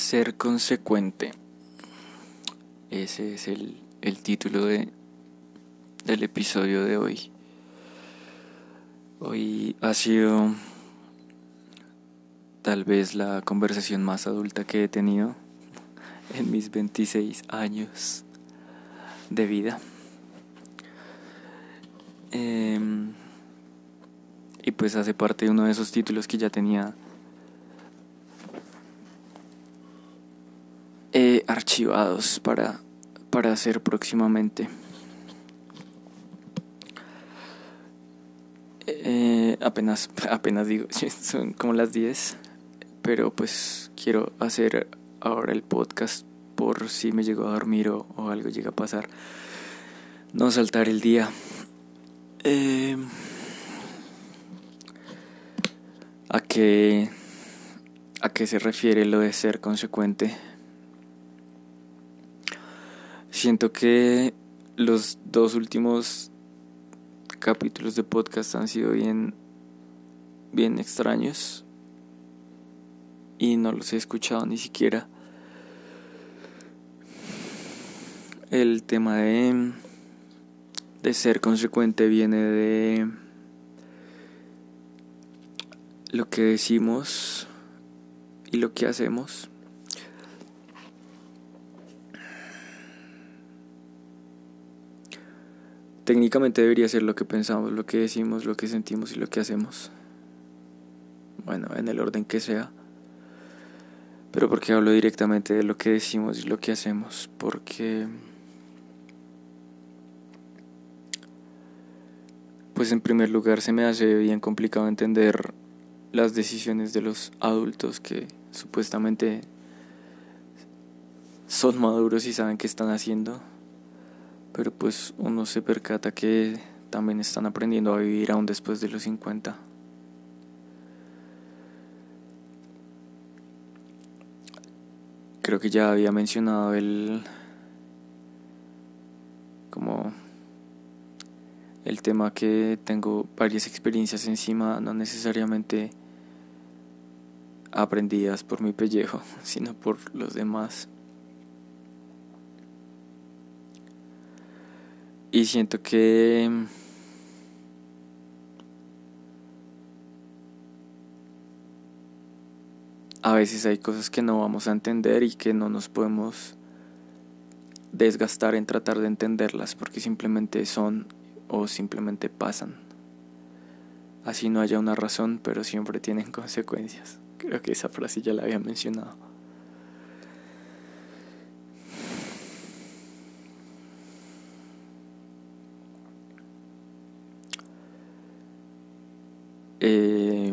Ser consecuente. Ese es el, el título de, del episodio de hoy. Hoy ha sido tal vez la conversación más adulta que he tenido en mis 26 años de vida. Em, y pues hace parte de uno de esos títulos que ya tenía eh, archivados para, para hacer próximamente. Eh, apenas, apenas digo, son como las 10, pero pues quiero hacer ahora el podcast por si me llego a dormir o, algo llega a pasar. No saltar el día. Eh, ¿A qué, a qué se refiere lo de ser consecuente? Siento que los dos últimos capítulos de podcast han sido bien, bien extraños y no los he escuchado ni siquiera. El tema de, de ser consecuente viene de lo que decimos y lo que hacemos. Técnicamente debería ser lo que pensamos, lo que decimos, lo que sentimos y lo que hacemos. Bueno, en el orden que sea. Pero porque hablo directamente de lo que decimos y lo que hacemos, porque pues en primer lugar se me hace bien complicado entender las decisiones de los adultos que supuestamente son maduros y saben qué están haciendo pero pues uno se percata que también están aprendiendo a vivir aún después de los 50. Creo que ya había mencionado el como el tema que tengo varias experiencias encima, no necesariamente aprendidas por mi pellejo, sino por los demás. Y siento que a veces hay cosas que no vamos a entender y que no nos podemos desgastar en tratar de entenderlas porque simplemente son o simplemente pasan. Así no haya una razón, pero siempre tienen consecuencias. Creo que esa frase ya la había mencionado. Eh,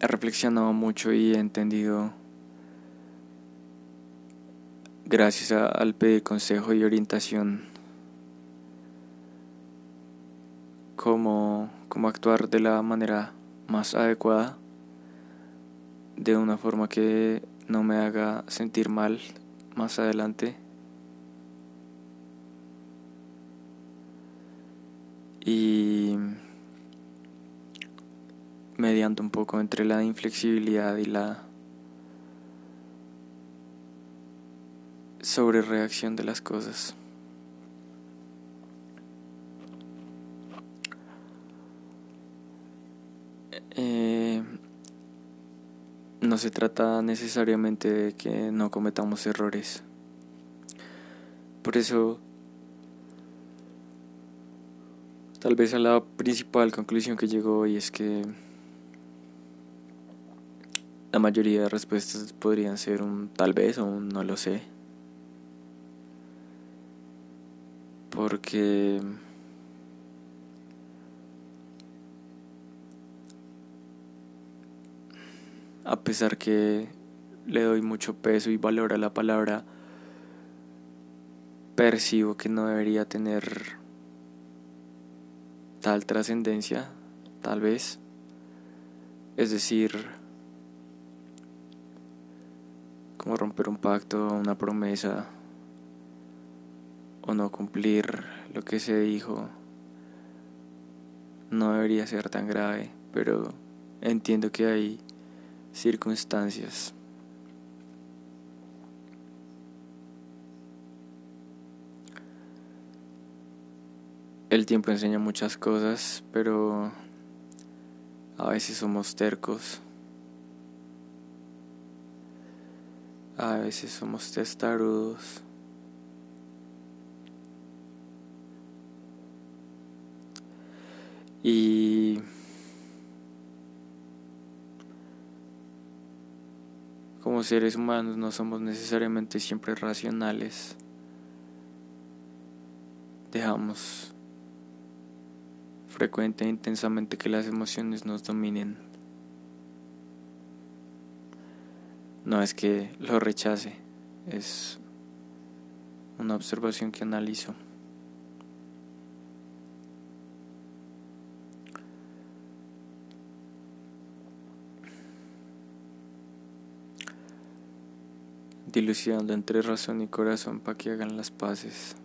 he reflexionado mucho y he entendido, gracias al pedir consejo y orientación, cómo, cómo actuar de la manera más adecuada, de una forma que no me haga sentir mal más adelante. Y mediando un poco entre la inflexibilidad y la sobrereacción de las cosas. Eh, no se trata necesariamente de que no cometamos errores. Por eso, tal vez a la principal conclusión que llegó hoy es que la mayoría de respuestas podrían ser un tal vez o un no lo sé. Porque a pesar que le doy mucho peso y valor a la palabra, percibo que no debería tener tal trascendencia, tal vez. Es decir, como romper un pacto, una promesa, o no cumplir lo que se dijo, no debería ser tan grave, pero entiendo que hay circunstancias. El tiempo enseña muchas cosas, pero a veces somos tercos. A veces somos testarudos. Y como seres humanos no somos necesariamente siempre racionales. Dejamos frecuente e intensamente que las emociones nos dominen. No es que lo rechace, es una observación que analizo. dilucidando entre razón y corazón para que hagan las paces.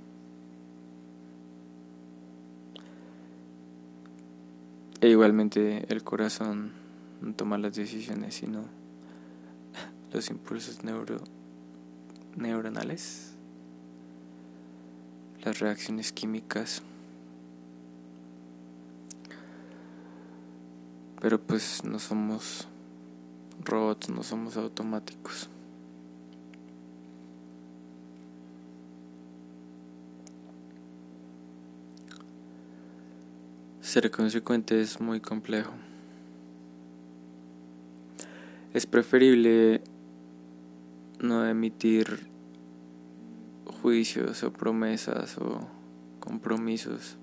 E igualmente el corazón no toma las decisiones, sino los impulsos neuro, neuronales, las reacciones químicas. Pero pues no somos robots, no somos automáticos. Ser consecuente es muy complejo. Es preferible no emitir juicios o promesas o compromisos.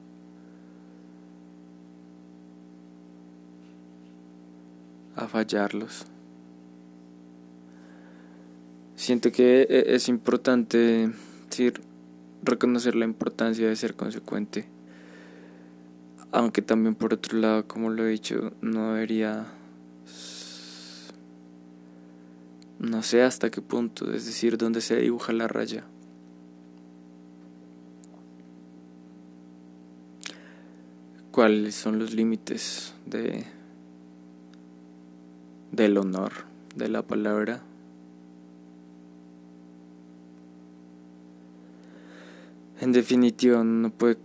a fallarlos. Siento que e-, es importante reconocer la importancia de ser consecuente. Aunque también por otro lado, como lo he dicho, no debería... No sé hasta qué punto, es decir, dónde se dibuja la raya. ¿Cuáles son los límites de del honor de la palabra? En definitiva, no puede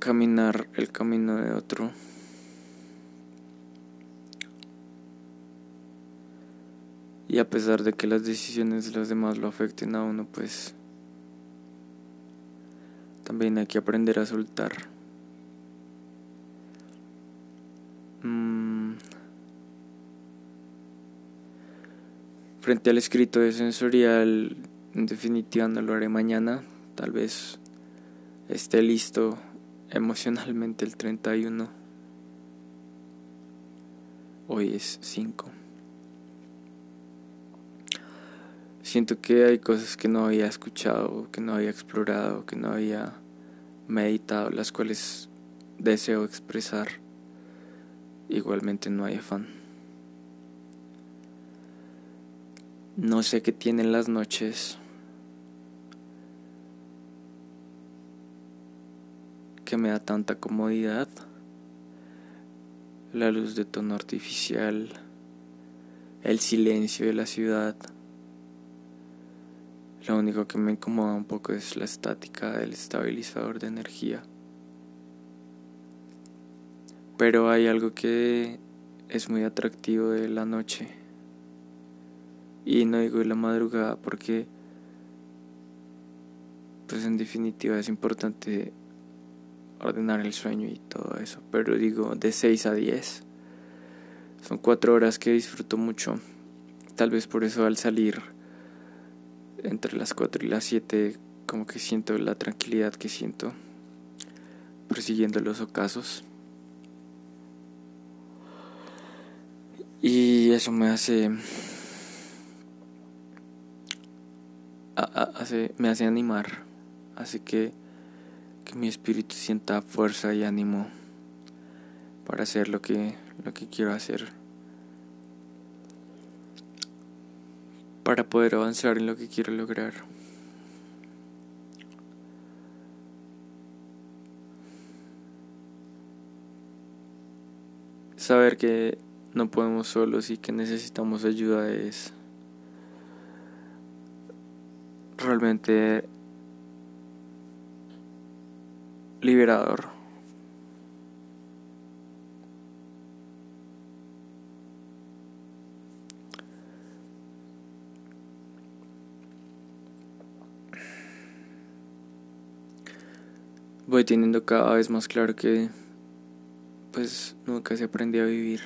caminar el camino de otro. Y a pesar de que las decisiones de los demás lo afecten a uno, pues también hay que aprender a soltar. Mm. Frente al escrito de sensorial, en definitiva no lo haré mañana, tal vez esté listo emocionalmente el 31. Hoy es 5. Siento que hay cosas que no había escuchado, que no había explorado, que no había meditado, las cuales deseo expresar. Igualmente no hay afán. No sé qué tienen las noches que me da tanta comodidad. La luz de tono artificial, el silencio de la ciudad. Lo único que me incomoda un poco es la estática del estabilizador de energía. Pero hay algo que es muy atractivo de la noche. Y no digo de la madrugada porque, pues en definitiva es importante ordenar el sueño y todo eso. Pero digo, de 6 a 10. Son cuatro horas que disfruto mucho. Tal vez por eso al salir entre las 4 y las 7 como que siento la tranquilidad que siento persiguiendo los ocasos. Y eso me hace, hace me hace animar. Así que que mi espíritu sienta fuerza y ánimo para hacer lo que, lo que quiero hacer. Para poder avanzar en lo que quiero lograr. Saber que no podemos solos y que necesitamos ayuda es realmente liberador. Voy teniendo cada vez más claro que pues nunca se aprende a vivir.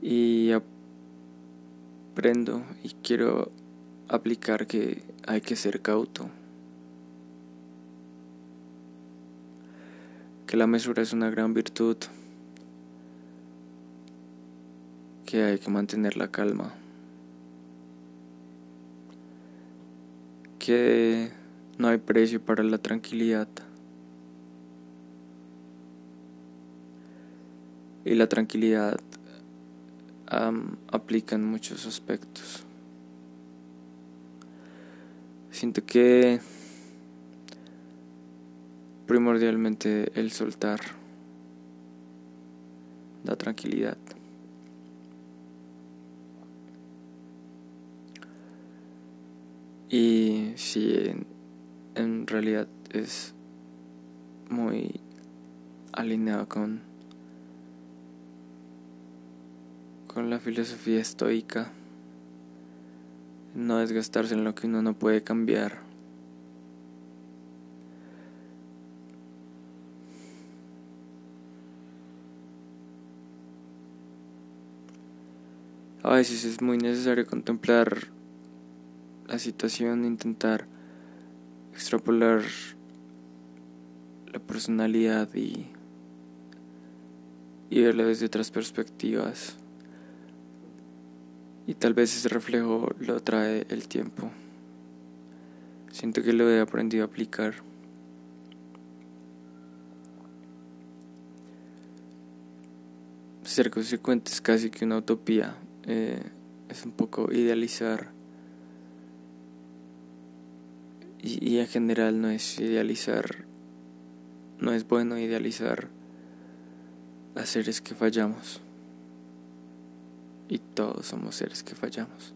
Y aprendo y quiero aplicar que hay que ser cauto. Que la mesura es una gran virtud. Que hay que mantener la calma. Que no hay precio para la tranquilidad. Y la tranquilidad aplica en muchos aspectos. Siento que primordialmente el soltar da tranquilidad. Y si en, realidad es muy alineado con con la filosofía estoica no desgastarse en lo que uno no puede cambiar. A veces es muy necesario contemplar la situación, intentar extrapolar la personalidad y, verla desde otras perspectivas. Y tal vez ese reflejo lo trae el tiempo. Siento que lo he aprendido a aplicar. Ser consecuente es casi que una utopía. Eh, es un poco idealizar. Y, en general no es idealizar. No es bueno idealizar a seres que fallamos y todos somos seres que fallamos.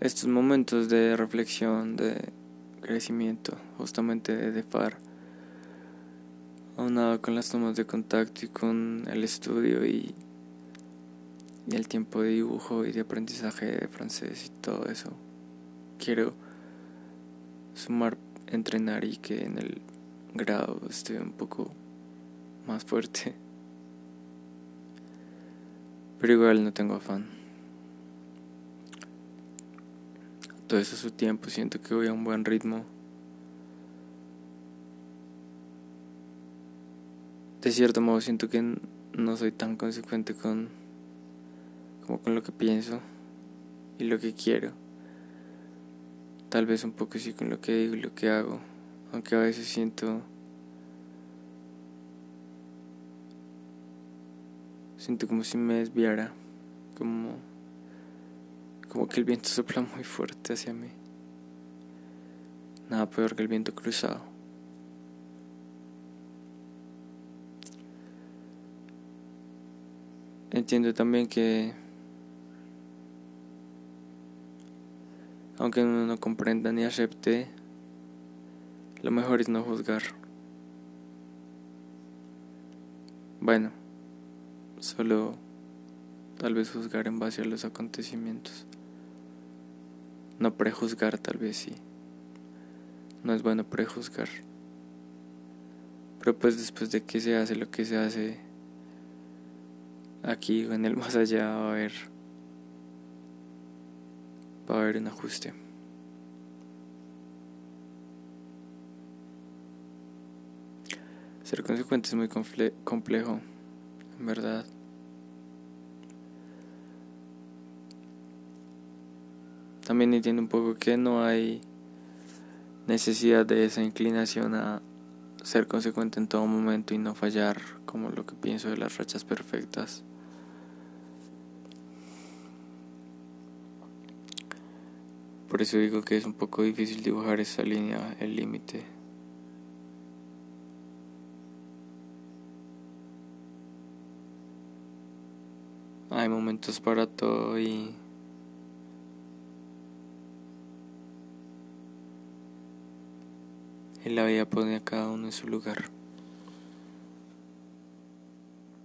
Estos momentos de reflexión, de crecimiento, justamente de FAR, aunado con las tomas de contacto y con el estudio y, y el tiempo de dibujo y de aprendizaje de francés y todo eso, quiero sumar, entrenar y que en el grado esté un poco más fuerte. Pero igual no tengo afán. Todo eso a su tiempo, siento que voy a un buen ritmo. De cierto modo siento que no soy tan consecuente con con lo que pienso y lo que quiero. Tal vez un poco sí con lo que digo y lo que hago aunque a veces siento siento como si me desviara como como que el viento sopla muy fuerte hacia mí nada peor que el viento cruzado entiendo también que aunque uno no comprenda ni acepte lo mejor es no juzgar. Bueno, solo tal vez juzgar en base a los acontecimientos. No prejuzgar tal vez sí. No es bueno prejuzgar. Pero pues después de que se hace lo que se hace aquí o en el más allá a haber va a haber un ajuste. Ser consecuente es muy complejo, en verdad. También entiendo un poco que no hay necesidad de esa inclinación a ser consecuente en todo momento y no fallar, como lo que pienso de las rachas perfectas. Por eso digo que es un poco difícil dibujar esa línea, el límite. hay momentos para todo y y la vida pone a cada uno en su lugar.